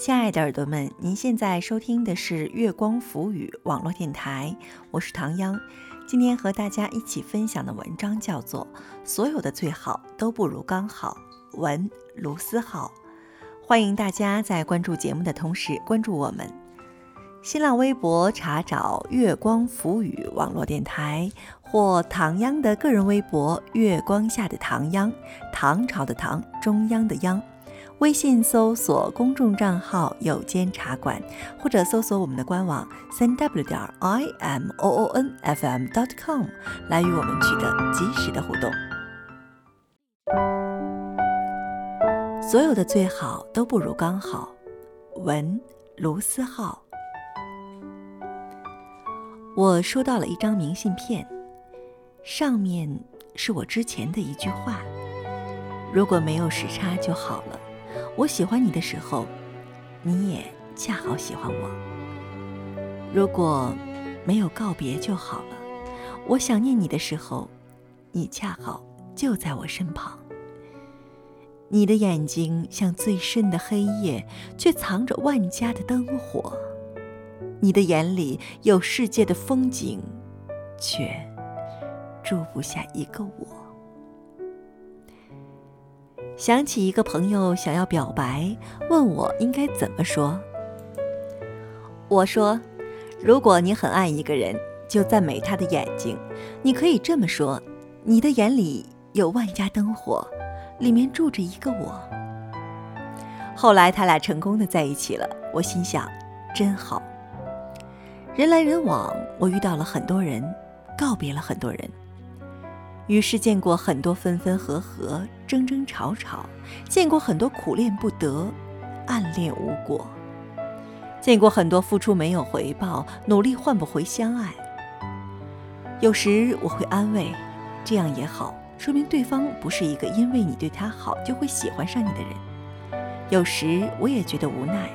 亲爱的耳朵们，您现在收听的是月光浮语网络电台，我是唐央。今天和大家一起分享的文章叫做《所有的最好都不如刚好》，文卢思浩。欢迎大家在关注节目的同时关注我们。新浪微博查找“月光浮语”网络电台，或唐央的个人微博“月光下的唐央”，唐朝的唐，中央的央。微信搜索公众账号“有间茶馆”，或者搜索我们的官网三 w 点 i m o o n f m dot com 来与我们取得及时的互动。所有的最好都不如刚好。文卢思浩。我收到了一张明信片，上面是我之前的一句话：“如果没有时差就好了。”我喜欢你的时候，你也恰好喜欢我。如果没有告别就好了。我想念你的时候，你恰好就在我身旁。你的眼睛像最深的黑夜，却藏着万家的灯火。你的眼里有世界的风景，却住不下一个我。想起一个朋友想要表白，问我应该怎么说。我说：“如果你很爱一个人，就赞美他的眼睛。你可以这么说：你的眼里有万家灯火，里面住着一个我。”后来他俩成功的在一起了，我心想，真好。人来人往，我遇到了很多人，告别了很多人。于是见过很多分分合合、争争吵吵，见过很多苦恋不得、暗恋无果，见过很多付出没有回报、努力换不回相爱。有时我会安慰，这样也好，说明对方不是一个因为你对他好就会喜欢上你的人。有时我也觉得无奈。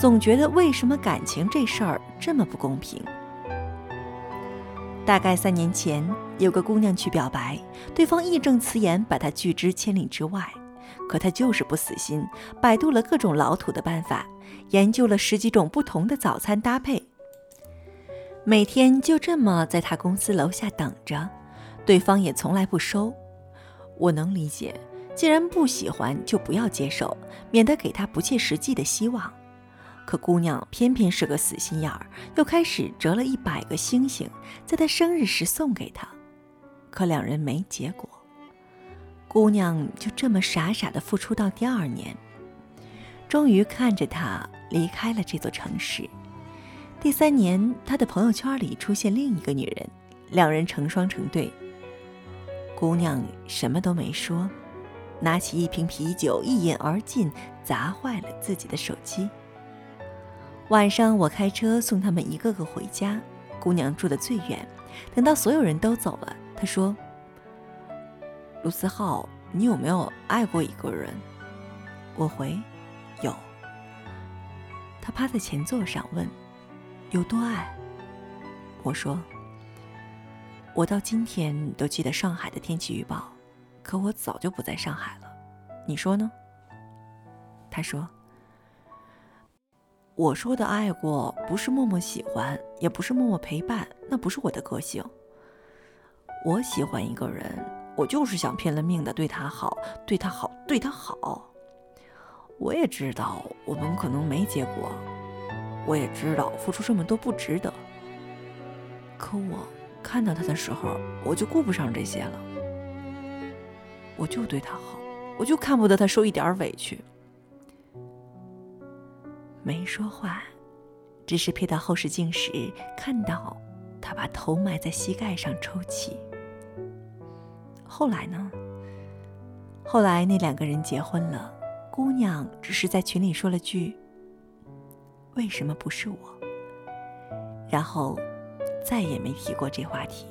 总觉得为什么感情这事儿这么不公平？大概三年前，有个姑娘去表白，对方义正辞严把她拒之千里之外，可她就是不死心，百度了各种老土的办法，研究了十几种不同的早餐搭配，每天就这么在她公司楼下等着，对方也从来不收。我能理解，既然不喜欢，就不要接受，免得给他不切实际的希望。可姑娘偏偏是个死心眼儿，又开始折了一百个星星，在他生日时送给他。可两人没结果，姑娘就这么傻傻的付出到第二年，终于看着他离开了这座城市。第三年，他的朋友圈里出现另一个女人，两人成双成对。姑娘什么都没说，拿起一瓶啤酒一饮而尽，砸坏了自己的手机。晚上我开车送他们一个个回家，姑娘住的最远。等到所有人都走了，他说：“卢思浩，你有没有爱过一个人？”我回：“有。”他趴在前座上问：“有多爱？”我说：“我到今天都记得上海的天气预报，可我早就不在上海了。你说呢？”他说。我说的爱过，不是默默喜欢，也不是默默陪伴，那不是我的个性。我喜欢一个人，我就是想拼了命的对他好，对他好，对他好。我也知道我们可能没结果，我也知道付出这么多不值得。可我看到他的时候，我就顾不上这些了。我就对他好，我就看不得他受一点委屈。没说话，只是瞥到后视镜时，看到他把头埋在膝盖上抽泣。后来呢？后来那两个人结婚了，姑娘只是在群里说了句：“为什么不是我？”然后再也没提过这话题。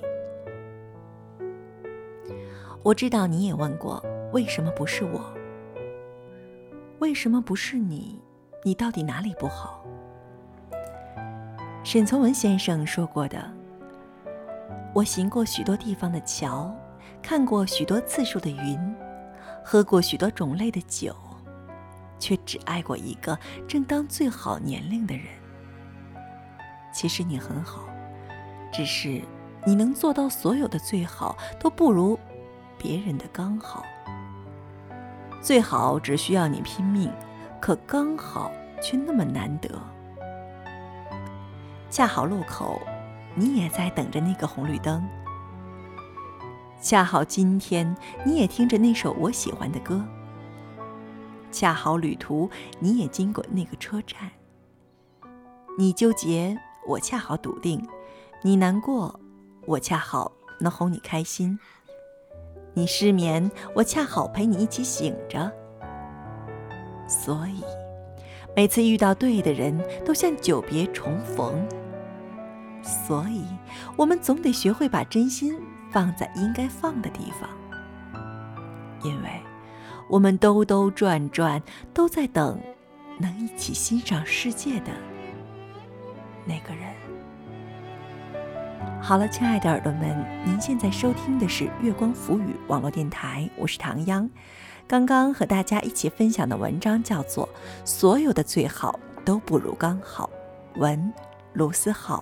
我知道你也问过：“为什么不是我？为什么不是你？”你到底哪里不好？沈从文先生说过的：“我行过许多地方的桥，看过许多次数的云，喝过许多种类的酒，却只爱过一个正当最好年龄的人。其实你很好，只是你能做到所有的最好都不如别人的刚好。最好只需要你拼命，可刚好却那么难得。恰好路口，你也在等着那个红绿灯。恰好今天，你也听着那首我喜欢的歌。恰好旅途，你也经过那个车站。你纠结，我恰好笃定；你难过，我恰好能哄你开心。你失眠，我恰好陪你一起醒着。所以，每次遇到对的人，都像久别重逢。所以，我们总得学会把真心放在应该放的地方，因为我们兜兜转转都在等能一起欣赏世界的那个人。好了，亲爱的耳朵们，您现在收听的是月光浮语网络电台，我是唐央。刚刚和大家一起分享的文章叫做《所有的最好都不如刚好》，文卢思浩。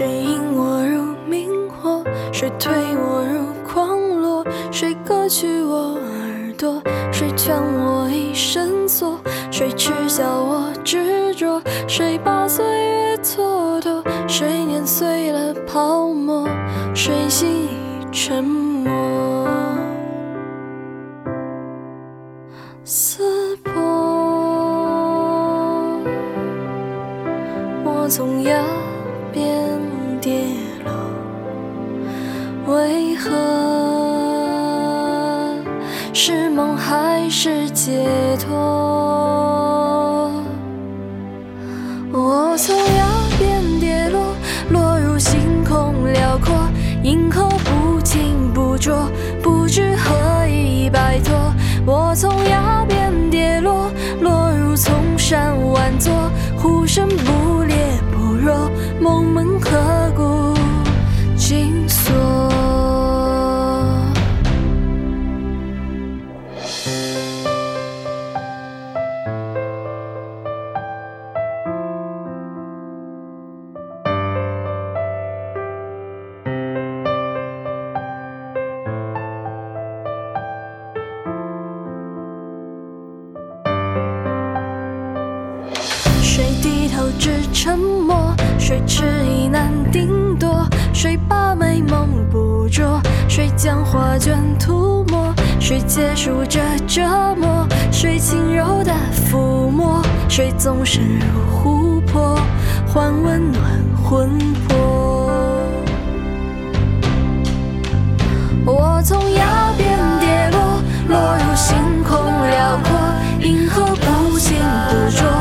谁引我入明火？谁推我入狂？谁割去我耳朵？谁将我一绳索？谁耻笑我执着？谁把岁月蹉跎？谁碾碎了泡沫？谁心已沉默？梦门何故紧锁？沉默，谁迟疑难定夺？谁把美梦捕捉？谁将画卷涂抹？谁结束这折磨？谁轻柔的抚摸？谁纵身入湖泊，换温暖魂魄？我从崖边跌落，落入星空辽阔，银河不清不浊。